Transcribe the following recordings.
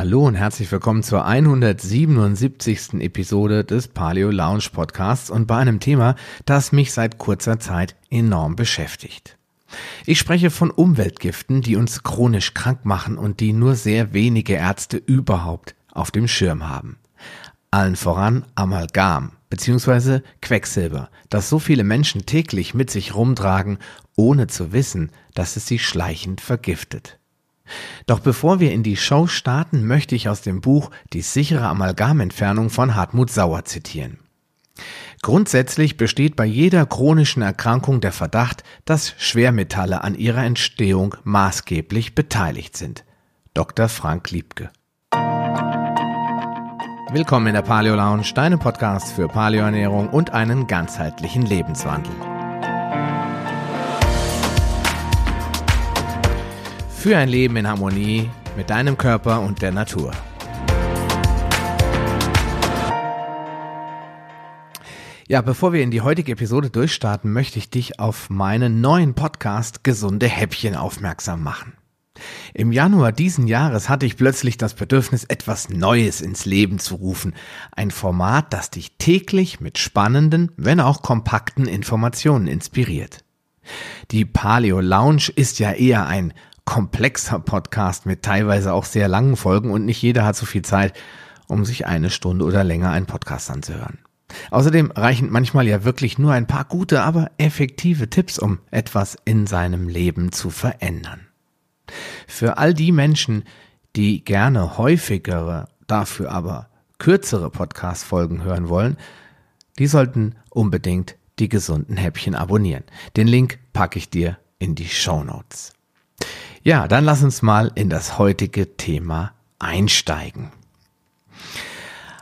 Hallo und herzlich willkommen zur 177. Episode des Paleo Lounge Podcasts und bei einem Thema, das mich seit kurzer Zeit enorm beschäftigt. Ich spreche von Umweltgiften, die uns chronisch krank machen und die nur sehr wenige Ärzte überhaupt auf dem Schirm haben. Allen voran Amalgam bzw. Quecksilber, das so viele Menschen täglich mit sich rumtragen, ohne zu wissen, dass es sie schleichend vergiftet. Doch bevor wir in die Show starten, möchte ich aus dem Buch Die sichere Amalgamentfernung von Hartmut Sauer zitieren. Grundsätzlich besteht bei jeder chronischen Erkrankung der Verdacht, dass Schwermetalle an ihrer Entstehung maßgeblich beteiligt sind. Dr. Frank Liebke. Willkommen in der Paleo Lounge, deinem Podcast für Paleoernährung und einen ganzheitlichen Lebenswandel. Für ein Leben in Harmonie mit deinem Körper und der Natur. Ja, bevor wir in die heutige Episode durchstarten, möchte ich dich auf meinen neuen Podcast Gesunde Häppchen aufmerksam machen. Im Januar diesen Jahres hatte ich plötzlich das Bedürfnis, etwas Neues ins Leben zu rufen. Ein Format, das dich täglich mit spannenden, wenn auch kompakten Informationen inspiriert. Die Paleo Lounge ist ja eher ein komplexer Podcast mit teilweise auch sehr langen Folgen und nicht jeder hat so viel Zeit, um sich eine Stunde oder länger einen Podcast anzuhören. Außerdem reichen manchmal ja wirklich nur ein paar gute, aber effektive Tipps, um etwas in seinem Leben zu verändern. Für all die Menschen, die gerne häufigere, dafür aber kürzere Podcast-Folgen hören wollen, die sollten unbedingt die gesunden Häppchen abonnieren. Den Link packe ich dir in die Show Notes. Ja, dann lass uns mal in das heutige Thema einsteigen.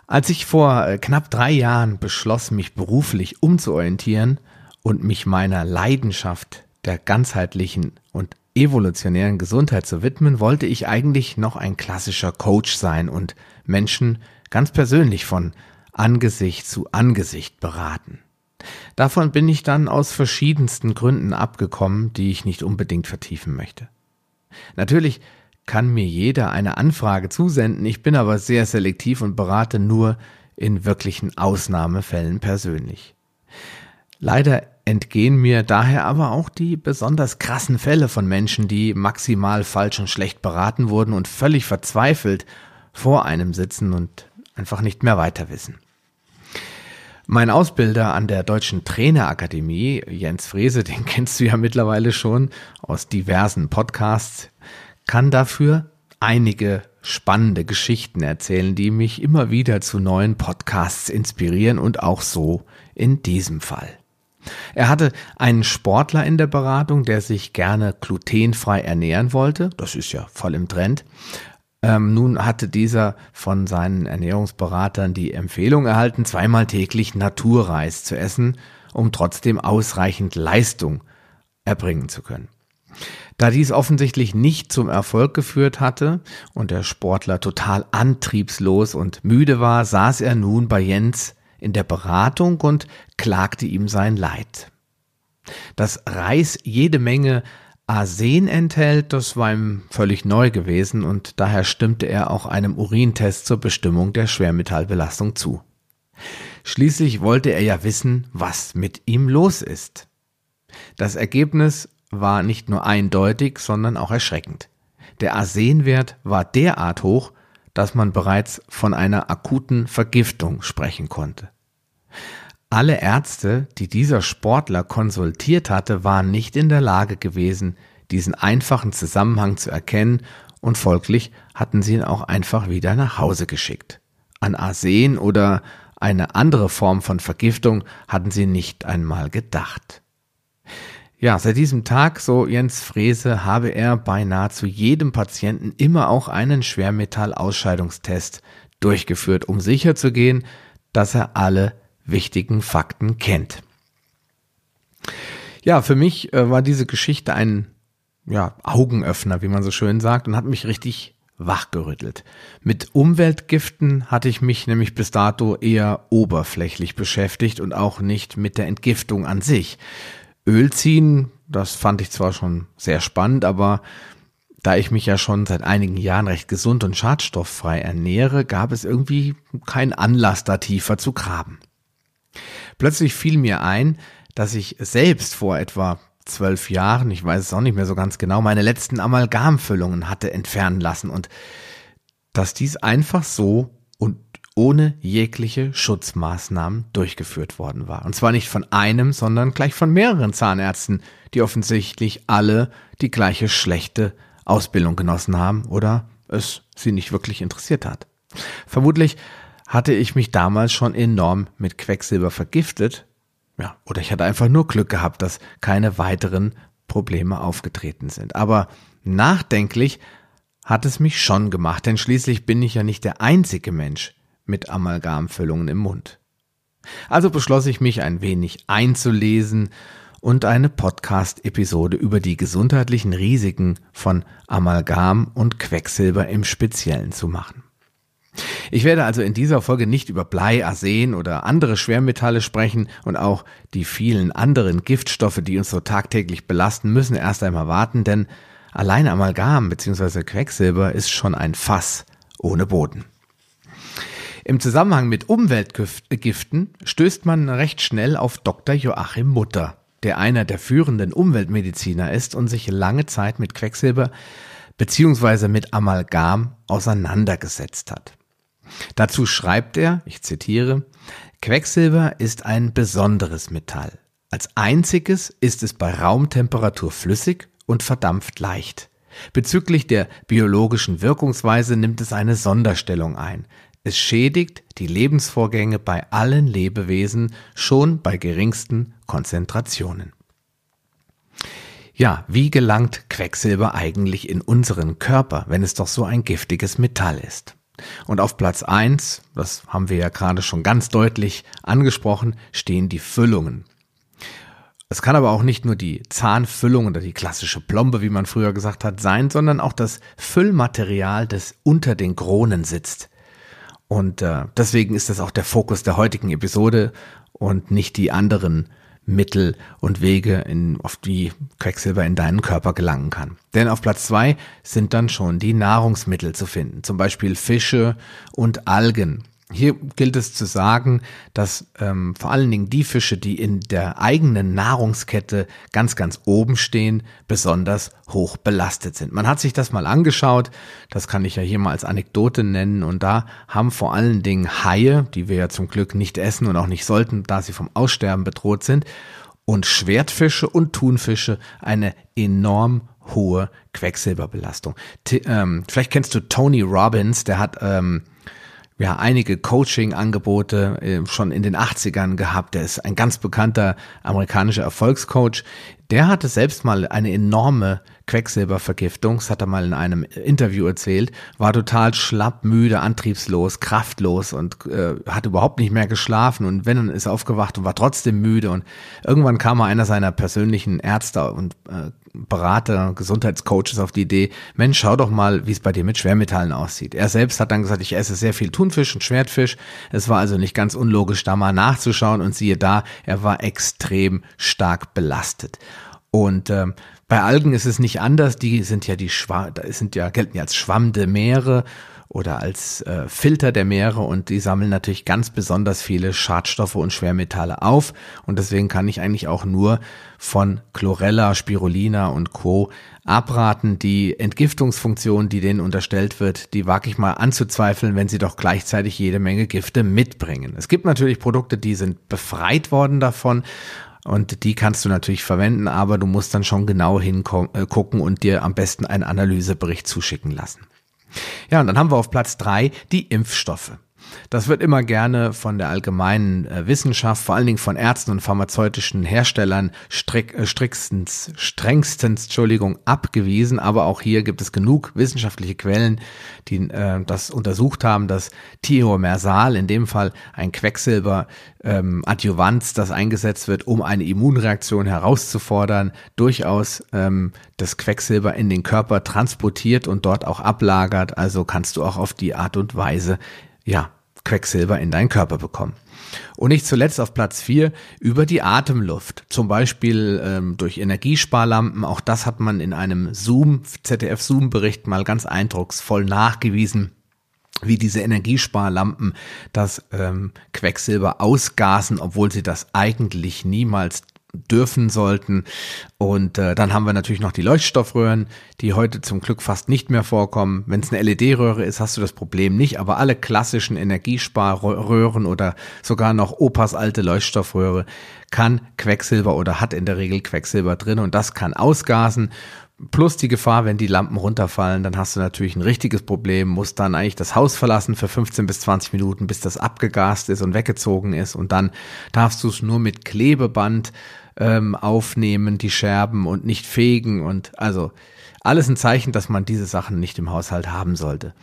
Als ich vor äh, knapp drei Jahren beschloss, mich beruflich umzuorientieren und mich meiner Leidenschaft der ganzheitlichen und evolutionären Gesundheit zu widmen, wollte ich eigentlich noch ein klassischer Coach sein und Menschen ganz persönlich von Angesicht zu Angesicht beraten. Davon bin ich dann aus verschiedensten Gründen abgekommen, die ich nicht unbedingt vertiefen möchte. Natürlich kann mir jeder eine Anfrage zusenden, ich bin aber sehr selektiv und berate nur in wirklichen Ausnahmefällen persönlich. Leider entgehen mir daher aber auch die besonders krassen Fälle von Menschen, die maximal falsch und schlecht beraten wurden und völlig verzweifelt vor einem sitzen und einfach nicht mehr weiter wissen. Mein Ausbilder an der Deutschen Trainerakademie, Jens Frese, den kennst du ja mittlerweile schon aus diversen Podcasts, kann dafür einige spannende Geschichten erzählen, die mich immer wieder zu neuen Podcasts inspirieren und auch so in diesem Fall. Er hatte einen Sportler in der Beratung, der sich gerne glutenfrei ernähren wollte. Das ist ja voll im Trend. Ähm, nun hatte dieser von seinen Ernährungsberatern die Empfehlung erhalten, zweimal täglich Naturreis zu essen, um trotzdem ausreichend Leistung erbringen zu können. Da dies offensichtlich nicht zum Erfolg geführt hatte und der Sportler total antriebslos und müde war, saß er nun bei Jens in der Beratung und klagte ihm sein Leid. Dass Reis jede Menge Arsen enthält, das war ihm völlig neu gewesen und daher stimmte er auch einem Urintest zur Bestimmung der Schwermetallbelastung zu. Schließlich wollte er ja wissen, was mit ihm los ist. Das Ergebnis war nicht nur eindeutig, sondern auch erschreckend. Der Arsenwert war derart hoch, dass man bereits von einer akuten Vergiftung sprechen konnte. Alle Ärzte, die dieser Sportler konsultiert hatte, waren nicht in der Lage gewesen, diesen einfachen Zusammenhang zu erkennen und folglich hatten sie ihn auch einfach wieder nach Hause geschickt. An Arsen oder eine andere Form von Vergiftung hatten sie nicht einmal gedacht. Ja, seit diesem Tag, so Jens Frese, habe er bei nahezu jedem Patienten immer auch einen Schwermetallausscheidungstest durchgeführt, um sicherzugehen, dass er alle wichtigen Fakten kennt. Ja, für mich äh, war diese Geschichte ein ja, Augenöffner, wie man so schön sagt, und hat mich richtig wachgerüttelt. Mit Umweltgiften hatte ich mich nämlich bis dato eher oberflächlich beschäftigt und auch nicht mit der Entgiftung an sich. Öl ziehen, das fand ich zwar schon sehr spannend, aber da ich mich ja schon seit einigen Jahren recht gesund und schadstofffrei ernähre, gab es irgendwie keinen Anlass, da tiefer zu graben. Plötzlich fiel mir ein, dass ich selbst vor etwa zwölf Jahren, ich weiß es auch nicht mehr so ganz genau, meine letzten Amalgamfüllungen hatte entfernen lassen und dass dies einfach so und ohne jegliche Schutzmaßnahmen durchgeführt worden war. Und zwar nicht von einem, sondern gleich von mehreren Zahnärzten, die offensichtlich alle die gleiche schlechte Ausbildung genossen haben oder es sie nicht wirklich interessiert hat. Vermutlich hatte ich mich damals schon enorm mit Quecksilber vergiftet. Ja, oder ich hatte einfach nur Glück gehabt, dass keine weiteren Probleme aufgetreten sind. Aber nachdenklich hat es mich schon gemacht, denn schließlich bin ich ja nicht der einzige Mensch mit Amalgamfüllungen im Mund. Also beschloss ich mich ein wenig einzulesen und eine Podcast-Episode über die gesundheitlichen Risiken von Amalgam und Quecksilber im Speziellen zu machen. Ich werde also in dieser Folge nicht über Blei, Arsen oder andere Schwermetalle sprechen und auch die vielen anderen Giftstoffe, die uns so tagtäglich belasten, müssen erst einmal warten, denn allein Amalgam bzw. Quecksilber ist schon ein Fass ohne Boden. Im Zusammenhang mit Umweltgiften stößt man recht schnell auf Dr. Joachim Mutter der einer der führenden Umweltmediziner ist und sich lange Zeit mit Quecksilber beziehungsweise mit Amalgam auseinandergesetzt hat. Dazu schreibt er, ich zitiere, Quecksilber ist ein besonderes Metall. Als einziges ist es bei Raumtemperatur flüssig und verdampft leicht. Bezüglich der biologischen Wirkungsweise nimmt es eine Sonderstellung ein. Es schädigt die Lebensvorgänge bei allen Lebewesen schon bei geringsten Konzentrationen. Ja, wie gelangt Quecksilber eigentlich in unseren Körper, wenn es doch so ein giftiges Metall ist? Und auf Platz eins, das haben wir ja gerade schon ganz deutlich angesprochen, stehen die Füllungen. Es kann aber auch nicht nur die Zahnfüllung oder die klassische Plombe, wie man früher gesagt hat, sein, sondern auch das Füllmaterial, das unter den Kronen sitzt. Und äh, deswegen ist das auch der Fokus der heutigen Episode und nicht die anderen Mittel und Wege, in, auf die Quecksilber in deinen Körper gelangen kann. Denn auf Platz zwei sind dann schon die Nahrungsmittel zu finden, zum Beispiel Fische und Algen. Hier gilt es zu sagen, dass ähm, vor allen Dingen die Fische, die in der eigenen Nahrungskette ganz, ganz oben stehen, besonders hoch belastet sind. Man hat sich das mal angeschaut, das kann ich ja hier mal als Anekdote nennen, und da haben vor allen Dingen Haie, die wir ja zum Glück nicht essen und auch nicht sollten, da sie vom Aussterben bedroht sind, und Schwertfische und Thunfische eine enorm hohe Quecksilberbelastung. T ähm, vielleicht kennst du Tony Robbins, der hat ähm, ja einige Coaching-Angebote äh, schon in den 80ern gehabt. Der ist ein ganz bekannter amerikanischer Erfolgscoach. Der hatte selbst mal eine enorme Quecksilbervergiftung, das hat er mal in einem Interview erzählt, war total schlapp, müde, antriebslos, kraftlos und äh, hat überhaupt nicht mehr geschlafen und wenn dann ist aufgewacht und war trotzdem müde und irgendwann kam mal einer seiner persönlichen Ärzte und äh, Berater, Gesundheitscoaches auf die Idee, Mensch, schau doch mal, wie es bei dir mit Schwermetallen aussieht. Er selbst hat dann gesagt, ich esse sehr viel Thunfisch und Schwertfisch. Es war also nicht ganz unlogisch, da mal nachzuschauen und siehe da, er war extrem stark belastet. Und ähm, bei Algen ist es nicht anders, die sind ja die Schwa da sind ja, gelten ja als Schwamm der Meere oder als äh, Filter der Meere und die sammeln natürlich ganz besonders viele Schadstoffe und Schwermetalle auf und deswegen kann ich eigentlich auch nur von Chlorella, Spirulina und Co. abraten. Die Entgiftungsfunktion, die denen unterstellt wird, die wage ich mal anzuzweifeln, wenn sie doch gleichzeitig jede Menge Gifte mitbringen. Es gibt natürlich Produkte, die sind befreit worden davon und die kannst du natürlich verwenden, aber du musst dann schon genau hingucken äh, und dir am besten einen Analysebericht zuschicken lassen. Ja, und dann haben wir auf Platz drei die Impfstoffe. Das wird immer gerne von der allgemeinen äh, Wissenschaft, vor allen Dingen von Ärzten und pharmazeutischen Herstellern strick, äh, strickstens, strengstens, Entschuldigung, abgewiesen. Aber auch hier gibt es genug wissenschaftliche Quellen, die äh, das untersucht haben, dass Thiomersal, in dem Fall ein Quecksilber, ähm, Adjuvanz, das eingesetzt wird, um eine Immunreaktion herauszufordern, durchaus ähm, das Quecksilber in den Körper transportiert und dort auch ablagert. Also kannst du auch auf die Art und Weise ja, Quecksilber in deinen Körper bekommen. Und nicht zuletzt auf Platz vier über die Atemluft. Zum Beispiel ähm, durch Energiesparlampen. Auch das hat man in einem Zoom, ZDF-Zoom-Bericht mal ganz eindrucksvoll nachgewiesen wie diese Energiesparlampen das ähm, Quecksilber ausgasen, obwohl sie das eigentlich niemals dürfen sollten. Und äh, dann haben wir natürlich noch die Leuchtstoffröhren, die heute zum Glück fast nicht mehr vorkommen. Wenn es eine LED-Röhre ist, hast du das Problem nicht, aber alle klassischen Energiesparröhren oder sogar noch Opas alte Leuchtstoffröhre kann Quecksilber oder hat in der Regel Quecksilber drin und das kann ausgasen. Plus die Gefahr, wenn die Lampen runterfallen, dann hast du natürlich ein richtiges Problem, musst dann eigentlich das Haus verlassen für 15 bis 20 Minuten, bis das abgegast ist und weggezogen ist. Und dann darfst du es nur mit Klebeband ähm, aufnehmen, die Scherben und nicht fegen und also alles ein Zeichen, dass man diese Sachen nicht im Haushalt haben sollte.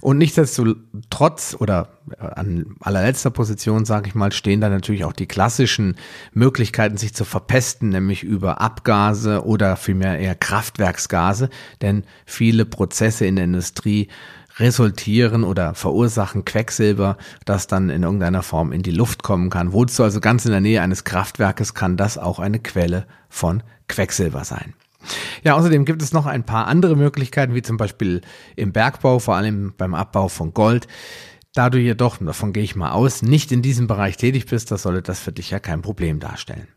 Und nichtsdestotrotz oder äh, an allerletzter Position, sage ich mal, stehen da natürlich auch die klassischen Möglichkeiten, sich zu verpesten, nämlich über Abgase oder vielmehr eher Kraftwerksgase, denn viele Prozesse in der Industrie resultieren oder verursachen Quecksilber, das dann in irgendeiner Form in die Luft kommen kann. Wozu also ganz in der Nähe eines Kraftwerkes kann das auch eine Quelle von Quecksilber sein. Ja, außerdem gibt es noch ein paar andere Möglichkeiten, wie zum Beispiel im Bergbau, vor allem beim Abbau von Gold. Da du jedoch, davon gehe ich mal aus, nicht in diesem Bereich tätig bist, das sollte das für dich ja kein Problem darstellen.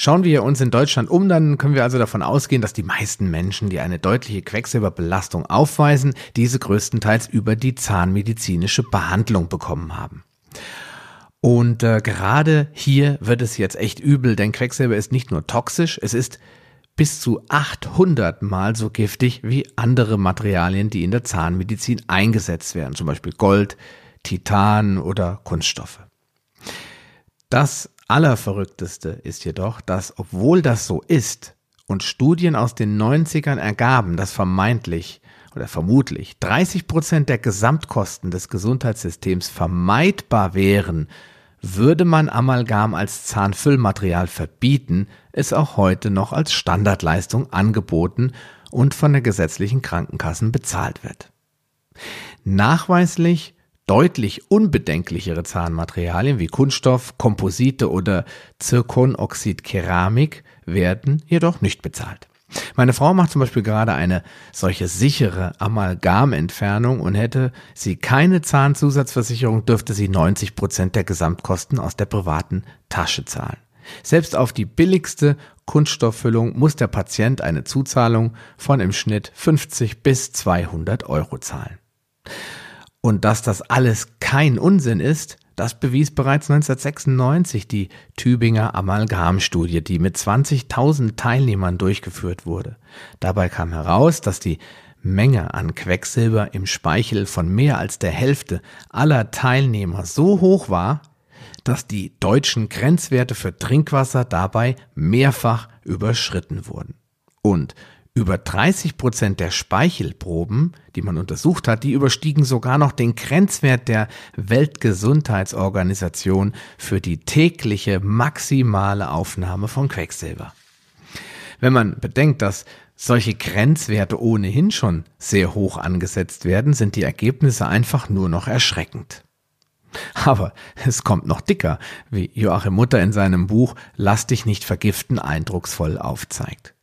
Schauen wir uns in Deutschland um, dann können wir also davon ausgehen, dass die meisten Menschen, die eine deutliche Quecksilberbelastung aufweisen, diese größtenteils über die zahnmedizinische Behandlung bekommen haben. Und äh, gerade hier wird es jetzt echt übel, denn Quecksilber ist nicht nur toxisch, es ist bis zu 800 Mal so giftig wie andere Materialien, die in der Zahnmedizin eingesetzt werden, zum Beispiel Gold, Titan oder Kunststoffe. Das Allerverrückteste ist jedoch, dass obwohl das so ist und Studien aus den 90ern ergaben, dass vermeintlich oder vermutlich 30 Prozent der Gesamtkosten des Gesundheitssystems vermeidbar wären, würde man Amalgam als Zahnfüllmaterial verbieten, es auch heute noch als Standardleistung angeboten und von der gesetzlichen Krankenkassen bezahlt wird. Nachweislich Deutlich unbedenklichere Zahnmaterialien wie Kunststoff, Komposite oder Zirkonoxid-Keramik werden jedoch nicht bezahlt. Meine Frau macht zum Beispiel gerade eine solche sichere Amalgamentfernung und hätte sie keine Zahnzusatzversicherung, dürfte sie 90 Prozent der Gesamtkosten aus der privaten Tasche zahlen. Selbst auf die billigste Kunststofffüllung muss der Patient eine Zuzahlung von im Schnitt 50 bis 200 Euro zahlen. Und dass das alles kein Unsinn ist, das bewies bereits 1996 die Tübinger Amalgamstudie, die mit 20.000 Teilnehmern durchgeführt wurde. Dabei kam heraus, dass die Menge an Quecksilber im Speichel von mehr als der Hälfte aller Teilnehmer so hoch war, dass die deutschen Grenzwerte für Trinkwasser dabei mehrfach überschritten wurden. Und über 30 Prozent der Speichelproben, die man untersucht hat, die überstiegen sogar noch den Grenzwert der Weltgesundheitsorganisation für die tägliche maximale Aufnahme von Quecksilber. Wenn man bedenkt, dass solche Grenzwerte ohnehin schon sehr hoch angesetzt werden, sind die Ergebnisse einfach nur noch erschreckend. Aber es kommt noch dicker, wie Joachim Mutter in seinem Buch Lass dich nicht vergiften eindrucksvoll aufzeigt.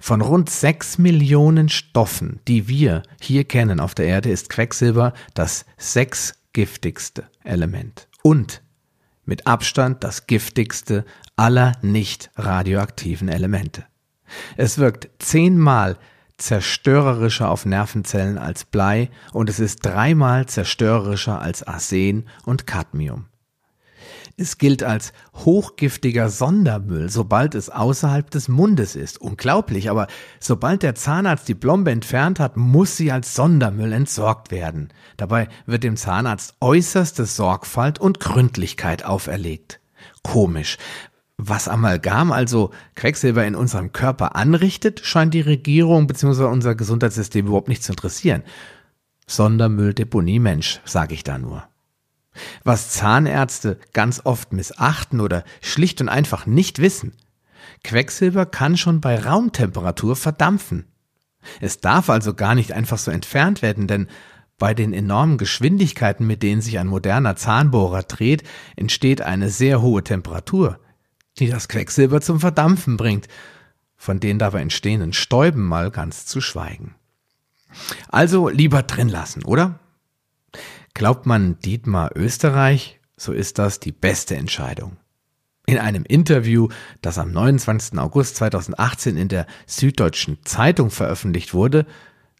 Von rund sechs Millionen Stoffen, die wir hier kennen auf der Erde, ist Quecksilber das sechsgiftigste Element und mit Abstand das giftigste aller nicht radioaktiven Elemente. Es wirkt zehnmal zerstörerischer auf Nervenzellen als Blei und es ist dreimal zerstörerischer als Arsen und Cadmium. Es gilt als hochgiftiger Sondermüll, sobald es außerhalb des Mundes ist. Unglaublich, aber sobald der Zahnarzt die Plombe entfernt hat, muss sie als Sondermüll entsorgt werden. Dabei wird dem Zahnarzt äußerste Sorgfalt und Gründlichkeit auferlegt. Komisch. Was Amalgam, also Quecksilber in unserem Körper anrichtet, scheint die Regierung bzw. unser Gesundheitssystem überhaupt nicht zu interessieren. Sondermülldeponie Mensch, sage ich da nur. Was Zahnärzte ganz oft missachten oder schlicht und einfach nicht wissen. Quecksilber kann schon bei Raumtemperatur verdampfen. Es darf also gar nicht einfach so entfernt werden, denn Bei den enormen Geschwindigkeiten, mit denen sich ein moderner Zahnbohrer dreht, entsteht eine sehr hohe Temperatur, die das Quecksilber zum Verdampfen bringt, von den dabei entstehenden Stäuben mal ganz zu schweigen. Also lieber drin lassen, oder? Glaubt man Dietmar Österreich, so ist das die beste Entscheidung. In einem Interview, das am 29. August 2018 in der Süddeutschen Zeitung veröffentlicht wurde,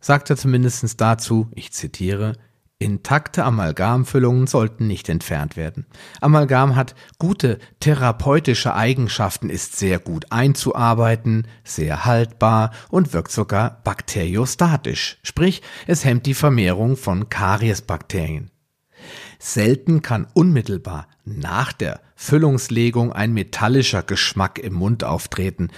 sagt er zumindest dazu, ich zitiere, Intakte Amalgamfüllungen sollten nicht entfernt werden. Amalgam hat gute therapeutische Eigenschaften, ist sehr gut einzuarbeiten, sehr haltbar und wirkt sogar bakteriostatisch, sprich es hemmt die Vermehrung von Kariesbakterien. Selten kann unmittelbar nach der Füllungslegung ein metallischer Geschmack im Mund auftreten,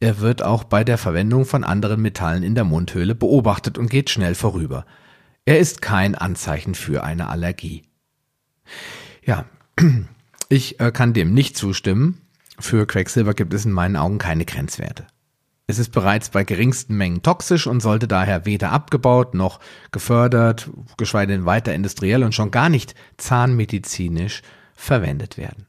er wird auch bei der Verwendung von anderen Metallen in der Mundhöhle beobachtet und geht schnell vorüber. Er ist kein Anzeichen für eine Allergie. Ja, ich äh, kann dem nicht zustimmen. Für Quecksilber gibt es in meinen Augen keine Grenzwerte. Es ist bereits bei geringsten Mengen toxisch und sollte daher weder abgebaut noch gefördert, geschweige denn weiter industriell und schon gar nicht zahnmedizinisch verwendet werden.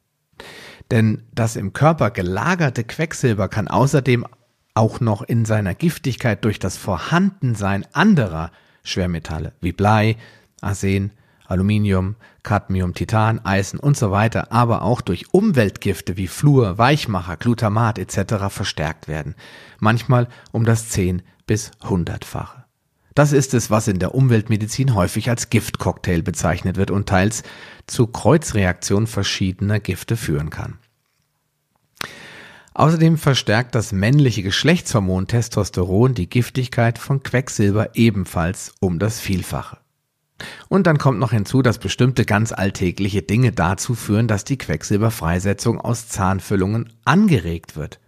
Denn das im Körper gelagerte Quecksilber kann außerdem auch noch in seiner Giftigkeit durch das Vorhandensein anderer Schwermetalle wie Blei, Arsen, Aluminium, Cadmium, Titan, Eisen und so weiter, aber auch durch Umweltgifte wie Fluor, Weichmacher, Glutamat etc. verstärkt werden, manchmal um das 10 bis 100-fache. Das ist es, was in der Umweltmedizin häufig als Giftcocktail bezeichnet wird und teils zu Kreuzreaktionen verschiedener Gifte führen kann. Außerdem verstärkt das männliche Geschlechtshormon Testosteron die Giftigkeit von Quecksilber ebenfalls um das Vielfache. Und dann kommt noch hinzu, dass bestimmte ganz alltägliche Dinge dazu führen, dass die Quecksilberfreisetzung aus Zahnfüllungen angeregt wird.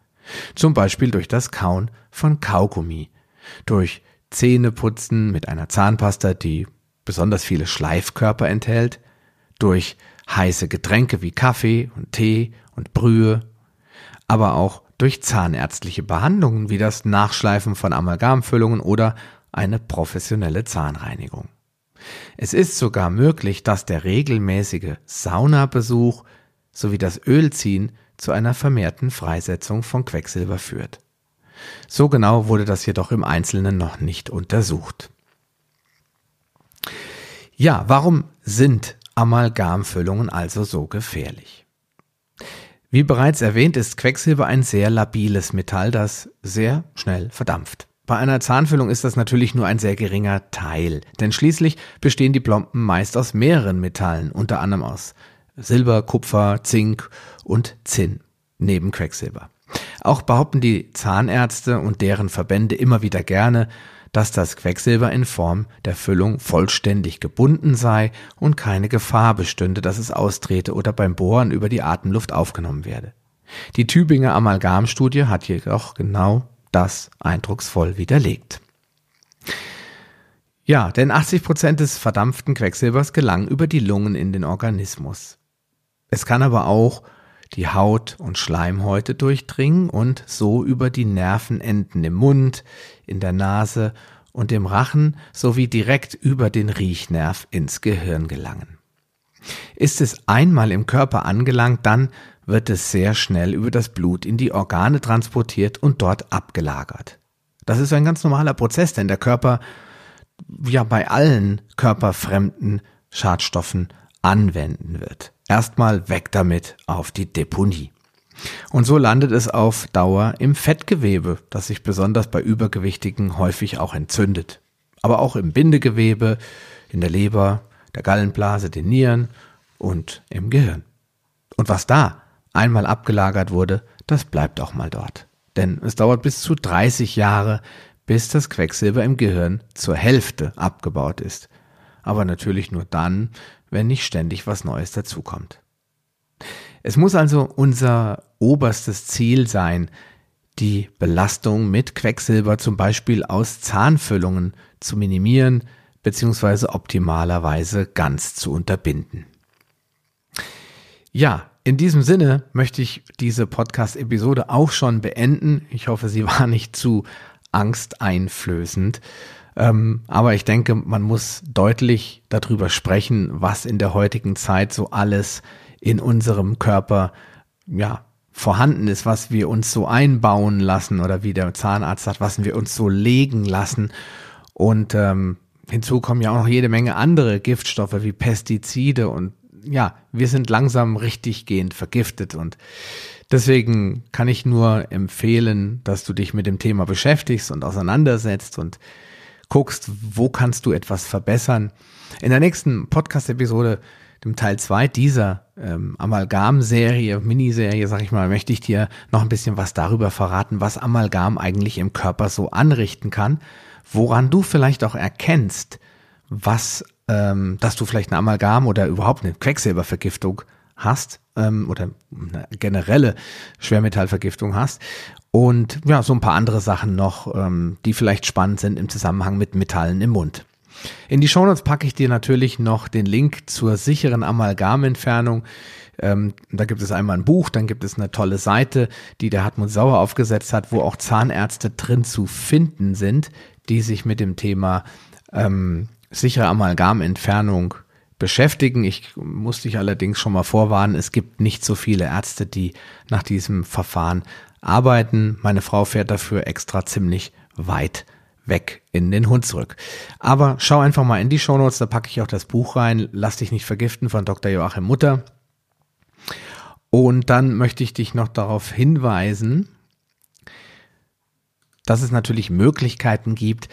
Zum Beispiel durch das Kauen von Kaugummi, durch Zähneputzen mit einer Zahnpasta, die besonders viele Schleifkörper enthält, durch heiße Getränke wie Kaffee und Tee und Brühe, aber auch durch zahnärztliche Behandlungen wie das Nachschleifen von Amalgamfüllungen oder eine professionelle Zahnreinigung. Es ist sogar möglich, dass der regelmäßige Saunabesuch sowie das Ölziehen zu einer vermehrten Freisetzung von Quecksilber führt. So genau wurde das jedoch im Einzelnen noch nicht untersucht. Ja, warum sind Amalgamfüllungen also so gefährlich? Wie bereits erwähnt, ist Quecksilber ein sehr labiles Metall, das sehr schnell verdampft. Bei einer Zahnfüllung ist das natürlich nur ein sehr geringer Teil, denn schließlich bestehen die Plomben meist aus mehreren Metallen, unter anderem aus Silber, Kupfer, Zink und Zinn, neben Quecksilber. Auch behaupten die Zahnärzte und deren Verbände immer wieder gerne, dass das Quecksilber in Form der Füllung vollständig gebunden sei und keine Gefahr bestünde, dass es austrete oder beim Bohren über die Atemluft aufgenommen werde. Die Tübinger Amalgamstudie hat jedoch genau das eindrucksvoll widerlegt. Ja, denn 80 Prozent des verdampften Quecksilbers gelangen über die Lungen in den Organismus. Es kann aber auch die Haut und Schleimhäute durchdringen und so über die Nervenenden im Mund, in der Nase und im Rachen sowie direkt über den Riechnerv ins Gehirn gelangen. Ist es einmal im Körper angelangt, dann wird es sehr schnell über das Blut in die Organe transportiert und dort abgelagert. Das ist ein ganz normaler Prozess, denn der Körper ja bei allen körperfremden Schadstoffen anwenden wird. Erstmal weg damit auf die Deponie. Und so landet es auf Dauer im Fettgewebe, das sich besonders bei Übergewichtigen häufig auch entzündet. Aber auch im Bindegewebe, in der Leber, der Gallenblase, den Nieren und im Gehirn. Und was da einmal abgelagert wurde, das bleibt auch mal dort. Denn es dauert bis zu 30 Jahre, bis das Quecksilber im Gehirn zur Hälfte abgebaut ist. Aber natürlich nur dann, wenn nicht ständig was Neues dazukommt. Es muss also unser oberstes Ziel sein, die Belastung mit Quecksilber zum Beispiel aus Zahnfüllungen zu minimieren bzw. optimalerweise ganz zu unterbinden. Ja, in diesem Sinne möchte ich diese Podcast-Episode auch schon beenden. Ich hoffe, sie war nicht zu angsteinflößend. Ähm, aber ich denke, man muss deutlich darüber sprechen, was in der heutigen Zeit so alles in unserem Körper, ja, vorhanden ist, was wir uns so einbauen lassen oder wie der Zahnarzt sagt, was wir uns so legen lassen. Und ähm, hinzu kommen ja auch noch jede Menge andere Giftstoffe wie Pestizide und ja, wir sind langsam richtig gehend vergiftet und deswegen kann ich nur empfehlen, dass du dich mit dem Thema beschäftigst und auseinandersetzt und guckst, wo kannst du etwas verbessern. In der nächsten Podcast-Episode, dem Teil 2 dieser ähm, Amalgam-Serie, Miniserie, sag ich mal, möchte ich dir noch ein bisschen was darüber verraten, was Amalgam eigentlich im Körper so anrichten kann, woran du vielleicht auch erkennst, was ähm, dass du vielleicht eine Amalgam oder überhaupt eine Quecksilbervergiftung hast ähm, oder eine generelle Schwermetallvergiftung hast. Und ja, so ein paar andere Sachen noch, ähm, die vielleicht spannend sind im Zusammenhang mit Metallen im Mund. In die Shownotes packe ich dir natürlich noch den Link zur sicheren Amalgamentfernung. Ähm, da gibt es einmal ein Buch, dann gibt es eine tolle Seite, die der Hartmut Sauer aufgesetzt hat, wo auch Zahnärzte drin zu finden sind, die sich mit dem Thema ähm, sichere Amalgamentfernung beschäftigen. Ich muss dich allerdings schon mal vorwarnen, es gibt nicht so viele Ärzte, die nach diesem Verfahren arbeiten. Meine Frau fährt dafür extra ziemlich weit weg in den Hund zurück. Aber schau einfach mal in die Shownotes, da packe ich auch das Buch rein. Lass dich nicht vergiften von Dr. Joachim Mutter. Und dann möchte ich dich noch darauf hinweisen, dass es natürlich Möglichkeiten gibt,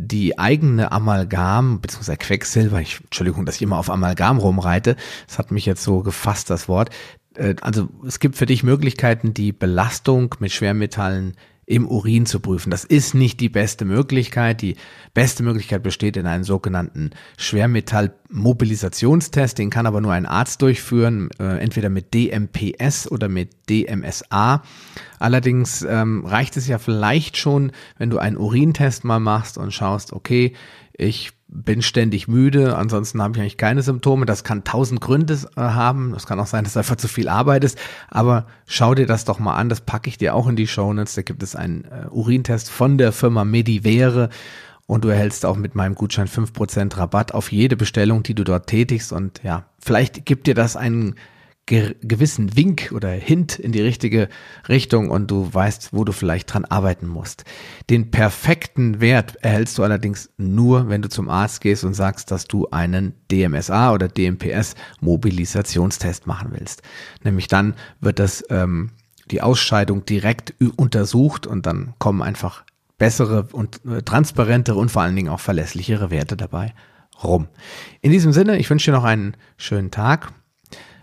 die eigene Amalgam, beziehungsweise Quecksilber, ich, Entschuldigung, dass ich immer auf Amalgam rumreite, das hat mich jetzt so gefasst, das Wort. Äh, also es gibt für dich Möglichkeiten, die Belastung mit Schwermetallen im Urin zu prüfen. Das ist nicht die beste Möglichkeit. Die beste Möglichkeit besteht in einem sogenannten Schwermetallmobilisationstest. Den kann aber nur ein Arzt durchführen, äh, entweder mit DMPS oder mit DMSA. Allerdings ähm, reicht es ja vielleicht schon, wenn du einen Urintest mal machst und schaust, okay, ich bin ständig müde, ansonsten habe ich eigentlich keine Symptome. Das kann tausend Gründe äh, haben. Das kann auch sein, dass einfach zu viel arbeitest. Aber schau dir das doch mal an. Das packe ich dir auch in die Show Notes. Da gibt es einen äh, Urintest von der Firma Medivere. Und du erhältst auch mit meinem Gutschein fünf Prozent Rabatt auf jede Bestellung, die du dort tätigst. Und ja, vielleicht gibt dir das einen ge gewissen Wink oder Hint in die richtige Richtung und du weißt, wo du vielleicht dran arbeiten musst. Den perfekten Wert erhältst du allerdings nur, wenn du zum Arzt gehst und sagst, dass du einen DMSA oder DMPS Mobilisationstest machen willst. Nämlich dann wird das ähm, die Ausscheidung direkt untersucht und dann kommen einfach bessere und äh, transparentere und vor allen Dingen auch verlässlichere Werte dabei rum. In diesem Sinne, ich wünsche dir noch einen schönen Tag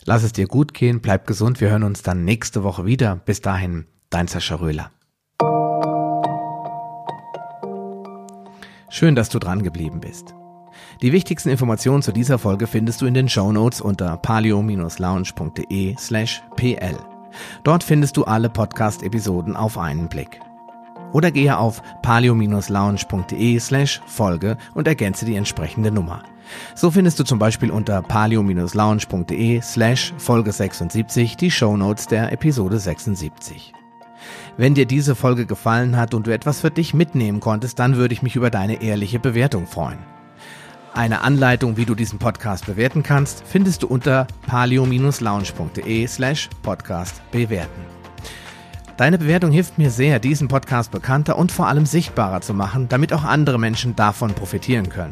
Lass es dir gut gehen, bleib gesund, wir hören uns dann nächste Woche wieder. Bis dahin, dein Sascha Röhler. Schön, dass du dran geblieben bist. Die wichtigsten Informationen zu dieser Folge findest du in den Show Notes unter palio-lounge.de slash pl. Dort findest du alle Podcast-Episoden auf einen Blick. Oder gehe auf palio-lounge.de slash Folge und ergänze die entsprechende Nummer. So findest du zum Beispiel unter palio-lounge.de slash Folge 76 die Shownotes der Episode 76. Wenn dir diese Folge gefallen hat und du etwas für dich mitnehmen konntest, dann würde ich mich über deine ehrliche Bewertung freuen. Eine Anleitung, wie du diesen Podcast bewerten kannst, findest du unter palio-lounge.de slash podcast bewerten. Deine Bewertung hilft mir sehr, diesen Podcast bekannter und vor allem sichtbarer zu machen, damit auch andere Menschen davon profitieren können.